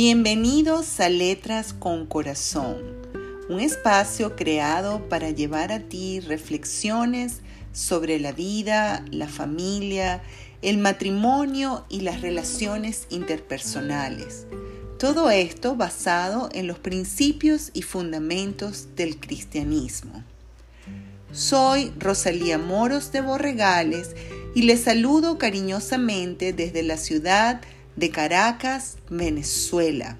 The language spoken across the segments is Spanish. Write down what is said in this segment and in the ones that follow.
Bienvenidos a Letras con Corazón, un espacio creado para llevar a ti reflexiones sobre la vida, la familia, el matrimonio y las relaciones interpersonales. Todo esto basado en los principios y fundamentos del cristianismo. Soy Rosalía Moros de Borregales y les saludo cariñosamente desde la ciudad de de Caracas, Venezuela.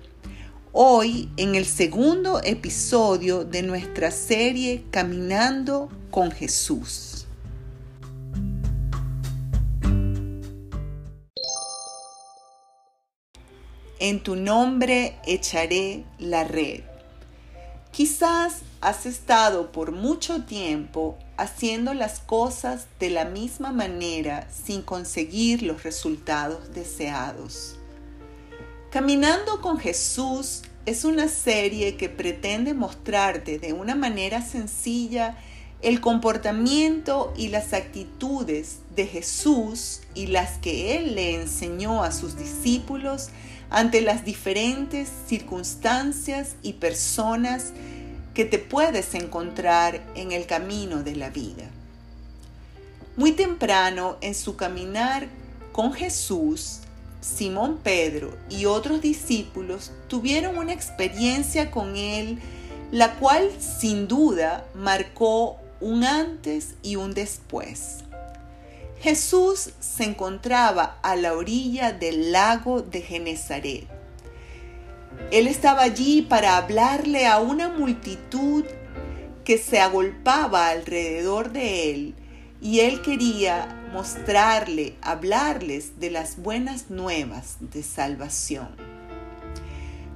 Hoy en el segundo episodio de nuestra serie Caminando con Jesús. En tu nombre echaré la red. Quizás has estado por mucho tiempo haciendo las cosas de la misma manera sin conseguir los resultados deseados. Caminando con Jesús es una serie que pretende mostrarte de una manera sencilla el comportamiento y las actitudes de Jesús y las que Él le enseñó a sus discípulos ante las diferentes circunstancias y personas que te puedes encontrar en el camino de la vida. Muy temprano en su caminar con Jesús, Simón Pedro y otros discípulos tuvieron una experiencia con él, la cual sin duda marcó un antes y un después. Jesús se encontraba a la orilla del lago de Genezaret él estaba allí para hablarle a una multitud que se agolpaba alrededor de él y él quería mostrarle, hablarles de las buenas nuevas de salvación.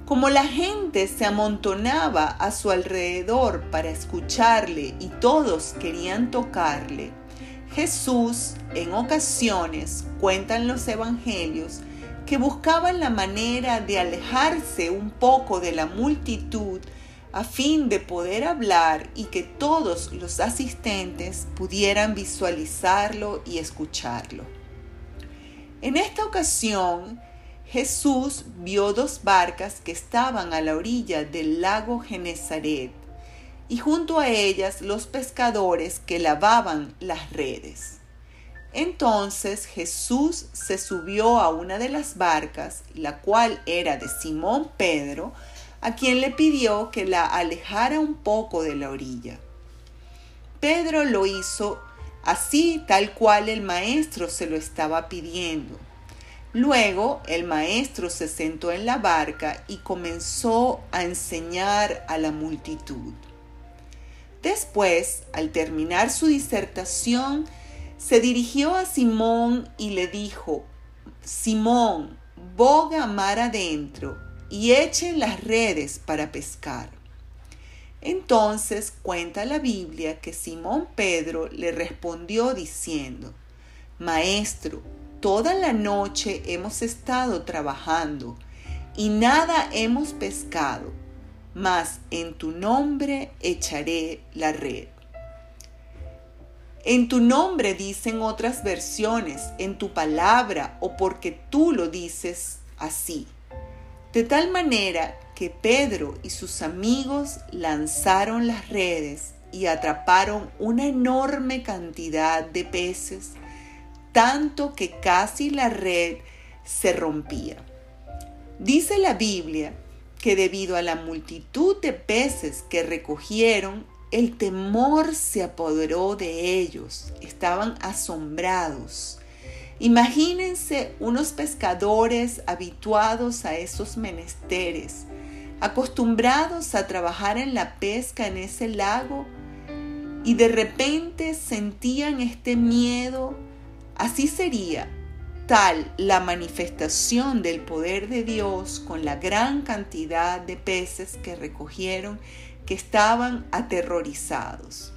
Como la gente se amontonaba a su alrededor para escucharle y todos querían tocarle, Jesús en ocasiones, cuentan los evangelios, que buscaban la manera de alejarse un poco de la multitud a fin de poder hablar y que todos los asistentes pudieran visualizarlo y escucharlo. En esta ocasión, Jesús vio dos barcas que estaban a la orilla del lago Genezaret y junto a ellas los pescadores que lavaban las redes. Entonces Jesús se subió a una de las barcas, la cual era de Simón Pedro, a quien le pidió que la alejara un poco de la orilla. Pedro lo hizo así tal cual el maestro se lo estaba pidiendo. Luego el maestro se sentó en la barca y comenzó a enseñar a la multitud. Después, al terminar su disertación, se dirigió a Simón y le dijo, Simón, boga mar adentro y echen las redes para pescar. Entonces cuenta la Biblia que Simón Pedro le respondió diciendo, Maestro, toda la noche hemos estado trabajando y nada hemos pescado, mas en tu nombre echaré la red. En tu nombre dicen otras versiones, en tu palabra o porque tú lo dices así. De tal manera que Pedro y sus amigos lanzaron las redes y atraparon una enorme cantidad de peces, tanto que casi la red se rompía. Dice la Biblia que debido a la multitud de peces que recogieron, el temor se apoderó de ellos, estaban asombrados. Imagínense unos pescadores habituados a esos menesteres, acostumbrados a trabajar en la pesca en ese lago, y de repente sentían este miedo. Así sería tal la manifestación del poder de Dios con la gran cantidad de peces que recogieron que estaban aterrorizados.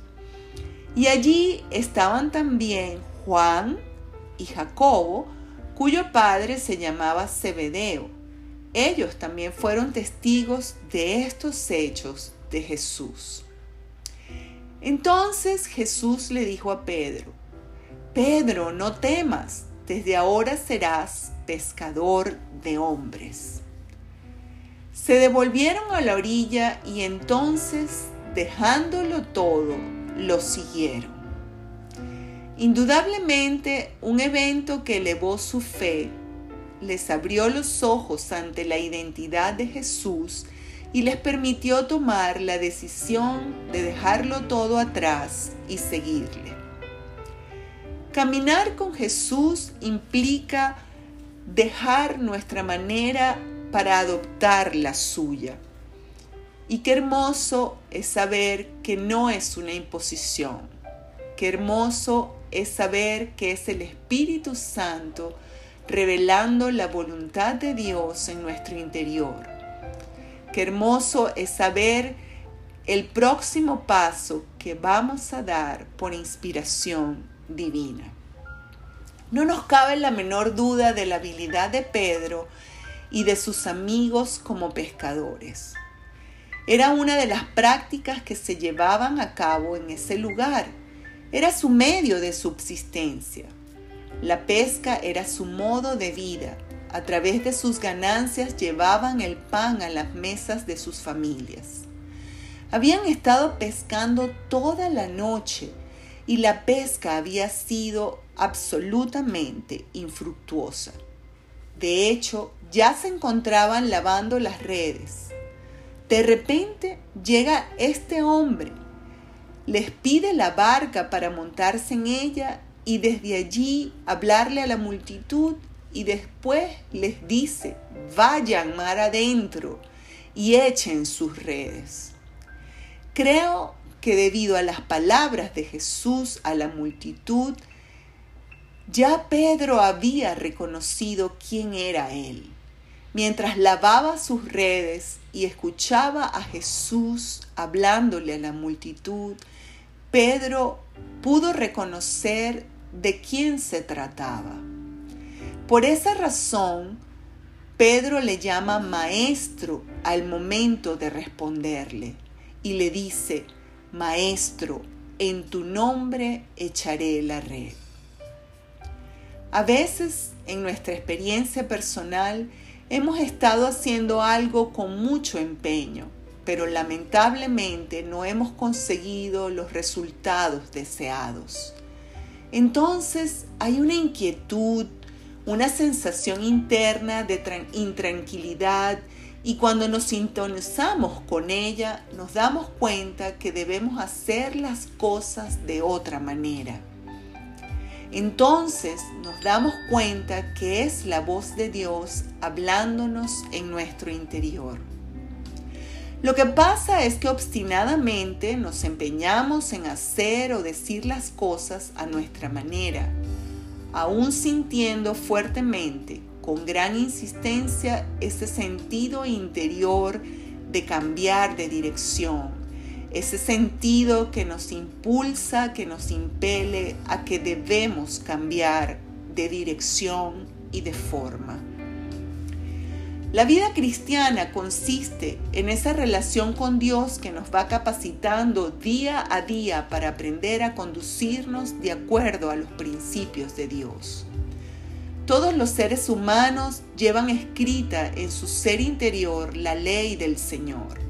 Y allí estaban también Juan y Jacobo, cuyo padre se llamaba Zebedeo. Ellos también fueron testigos de estos hechos de Jesús. Entonces Jesús le dijo a Pedro, Pedro, no temas, desde ahora serás pescador de hombres. Se devolvieron a la orilla y entonces, dejándolo todo, lo siguieron. Indudablemente, un evento que elevó su fe les abrió los ojos ante la identidad de Jesús y les permitió tomar la decisión de dejarlo todo atrás y seguirle. Caminar con Jesús implica dejar nuestra manera para adoptar la suya. Y qué hermoso es saber que no es una imposición. Qué hermoso es saber que es el Espíritu Santo revelando la voluntad de Dios en nuestro interior Qué hermoso es saber el próximo paso que vamos a dar por inspiración divina. No nos cabe la menor duda de la habilidad de Pedro y de sus amigos como pescadores. Era una de las prácticas que se llevaban a cabo en ese lugar. Era su medio de subsistencia. La pesca era su modo de vida a través de sus ganancias llevaban el pan a las mesas de sus familias. Habían estado pescando toda la noche y la pesca había sido absolutamente infructuosa. De hecho, ya se encontraban lavando las redes. De repente llega este hombre, les pide la barca para montarse en ella y desde allí hablarle a la multitud y después les dice, vayan mar adentro y echen sus redes. Creo que debido a las palabras de Jesús a la multitud, ya Pedro había reconocido quién era él. Mientras lavaba sus redes y escuchaba a Jesús hablándole a la multitud, Pedro pudo reconocer de quién se trataba. Por esa razón, Pedro le llama maestro al momento de responderle y le dice, maestro, en tu nombre echaré la red. A veces en nuestra experiencia personal hemos estado haciendo algo con mucho empeño, pero lamentablemente no hemos conseguido los resultados deseados. Entonces hay una inquietud, una sensación interna de intranquilidad y cuando nos sintonizamos con ella nos damos cuenta que debemos hacer las cosas de otra manera. Entonces nos damos cuenta que es la voz de Dios hablándonos en nuestro interior. Lo que pasa es que obstinadamente nos empeñamos en hacer o decir las cosas a nuestra manera aún sintiendo fuertemente, con gran insistencia, ese sentido interior de cambiar de dirección, ese sentido que nos impulsa, que nos impele a que debemos cambiar de dirección y de forma. La vida cristiana consiste en esa relación con Dios que nos va capacitando día a día para aprender a conducirnos de acuerdo a los principios de Dios. Todos los seres humanos llevan escrita en su ser interior la ley del Señor.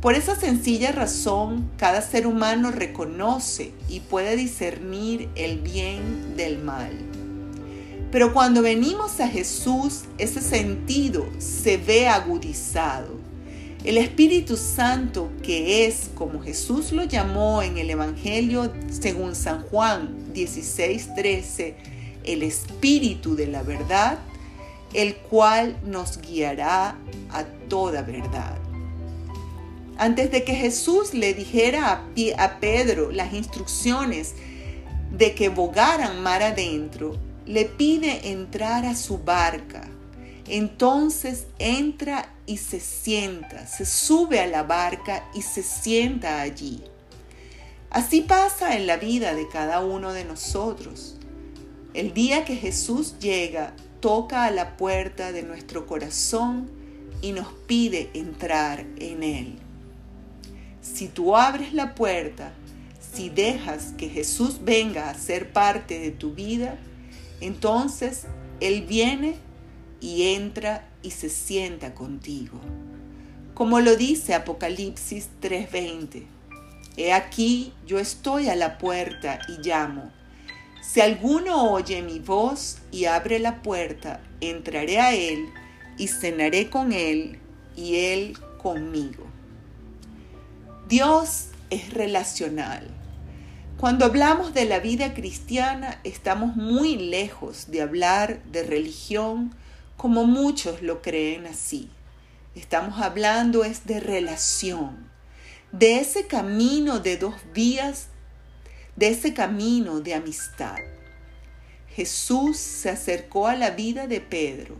Por esa sencilla razón, cada ser humano reconoce y puede discernir el bien del mal. Pero cuando venimos a Jesús, ese sentido se ve agudizado. El Espíritu Santo, que es, como Jesús lo llamó en el Evangelio según San Juan 16:13, el Espíritu de la verdad, el cual nos guiará a toda verdad. Antes de que Jesús le dijera a, Pedro las instrucciones de que bogaran mar adentro, le pide entrar a su barca. Entonces entra y se sienta, se sube a la barca y se sienta allí. Así pasa en la vida de cada uno de nosotros. El día que Jesús llega, toca a la puerta de nuestro corazón y nos pide entrar en Él. Si tú abres la puerta, si dejas que Jesús venga a ser parte de tu vida, entonces Él viene y entra y se sienta contigo. como lo dice Apocalipsis 3:20. He aquí, yo estoy a la puerta y llamo. Si alguno oye mi voz y abre la puerta, entraré a él y cenaré con él y él conmigo. Dios es relacional. Cuando hablamos de la vida cristiana estamos muy lejos de hablar de religión como muchos lo creen así. Estamos hablando es de relación, de ese camino de dos vías, de ese camino de amistad. Jesús se acercó a la vida de Pedro,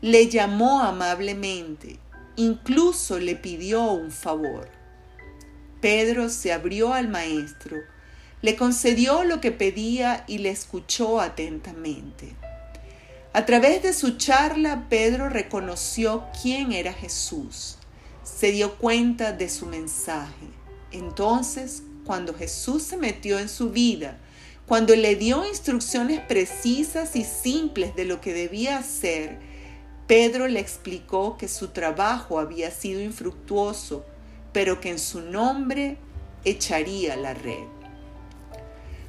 le llamó amablemente, incluso le pidió un favor. Pedro se abrió al maestro, le concedió lo que pedía y le escuchó atentamente. A través de su charla, Pedro reconoció quién era Jesús se dio cuenta de su mensaje. Entonces, cuando Jesús se metió en su vida, cuando le dio instrucciones precisas y simples de lo que debía hacer, Pedro le explicó que su trabajo había sido infructuoso, pero que en su nombre echaría la red.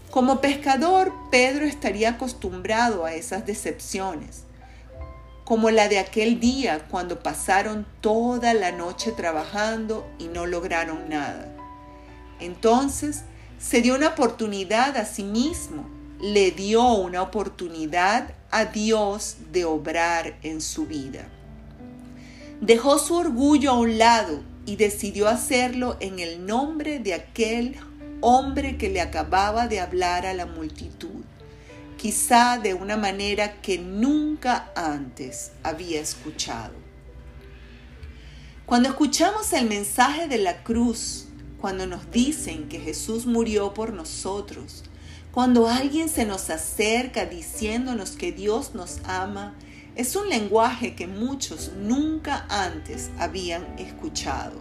Como pescador, Pedro estaría acostumbrado a esas decepciones como la de aquel día cuando pasaron toda la noche trabajando y no lograron nada. Entonces se dio una oportunidad a sí mismo, le dio una oportunidad a Dios de obrar en su vida. Dejó su orgullo a un lado y decidió hacerlo en el nombre de aquel hombre que le acababa de hablar a la multitud quizá de una manera que nunca antes había escuchado. Cuando escuchamos el mensaje de la cruz, cuando nos dicen que Jesús murió por nosotros, cuando alguien se nos acerca diciéndonos que Dios nos ama, es un lenguaje que muchos nunca antes habían escuchado.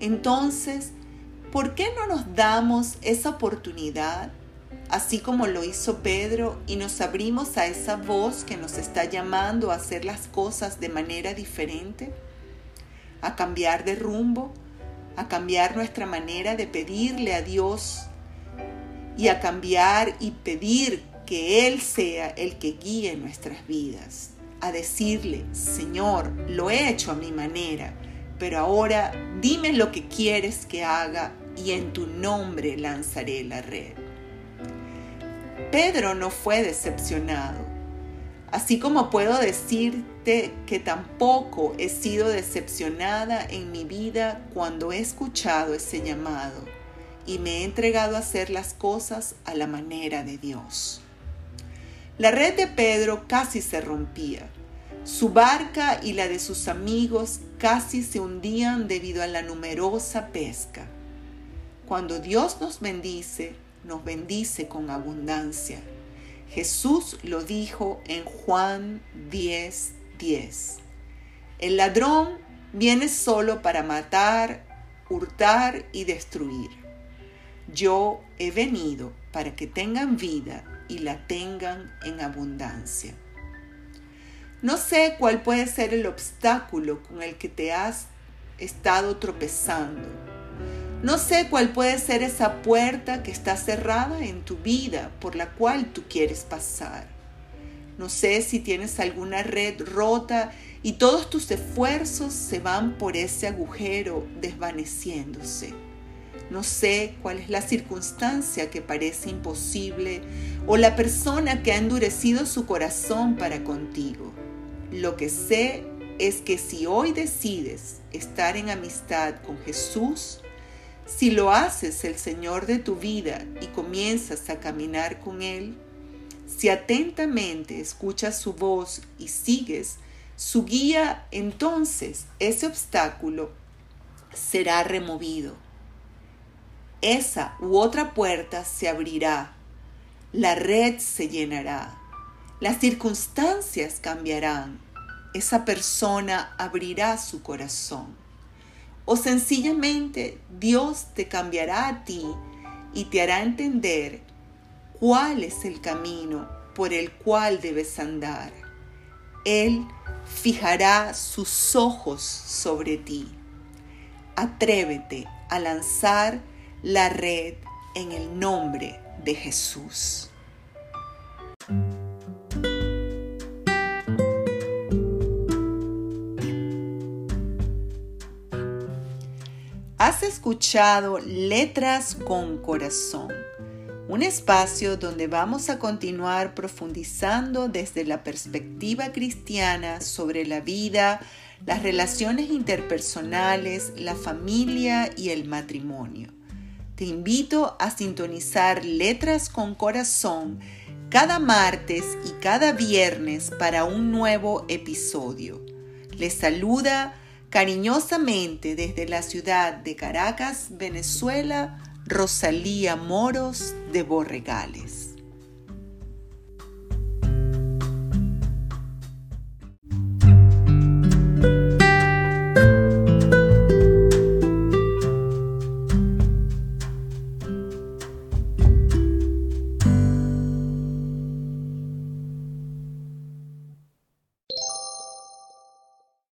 Entonces, ¿por qué no nos damos esa oportunidad así como lo hizo Pedro, y nos abrimos a esa voz que nos está llamando a hacer las cosas de manera diferente, a cambiar de rumbo, a cambiar nuestra manera de pedirle a Dios y a cambiar y pedir que Él sea el que guíe nuestras vidas, a decirle, Señor, lo he hecho a mi manera, pero ahora dime lo que quieres que haga y en tu nombre lanzaré la red. Pedro no fue decepcionado. Así como puedo decirte que tampoco he sido decepcionada en mi vida cuando he escuchado ese llamado y me he entregado a hacer las cosas a la manera de Dios. La red de Pedro casi se rompía. Su barca y la de sus amigos casi se hundían debido a la numerosa pesca. Cuando Dios nos bendice, nos bendice con abundancia. Jesús lo dijo en Juan 10:10. 10. El ladrón viene solo para matar, hurtar y destruir. Yo he venido para que tengan vida y la tengan en abundancia. No sé cuál puede ser el obstáculo con el que te has estado tropezando no sé cuál puede ser esa puerta que está cerrada en tu vida por la cual tú quieres pasar. No sé si tienes alguna red rota y todos tus esfuerzos se van por ese agujero desvaneciéndose. No sé cuál es la circunstancia que parece imposible o la persona que ha endurecido su corazón para contigo. Lo que sé es que si hoy decides estar en amistad con Jesús, si lo haces el Señor de tu vida y comienzas a caminar con Él, si atentamente escuchas su voz y sigues su guía, entonces ese obstáculo será removido. Esa u otra puerta se abrirá, la red se llenará, las circunstancias cambiarán, esa persona abrirá su corazón. O sencillamente Dios te cambiará a ti y te hará entender cuál es el camino por el cual debes andar. Él fijará sus ojos sobre ti. Atrévete a lanzar la red en el nombre de Jesús. Has escuchado Letras con Corazón, un espacio donde vamos a continuar profundizando desde la perspectiva cristiana sobre la vida, las relaciones interpersonales, la familia y el matrimonio. Te invito a sintonizar Letras con Corazón cada martes y cada viernes para un nuevo episodio. Les saluda Cariñosamente desde la ciudad de Caracas, Venezuela, Rosalía Moros de Borregales.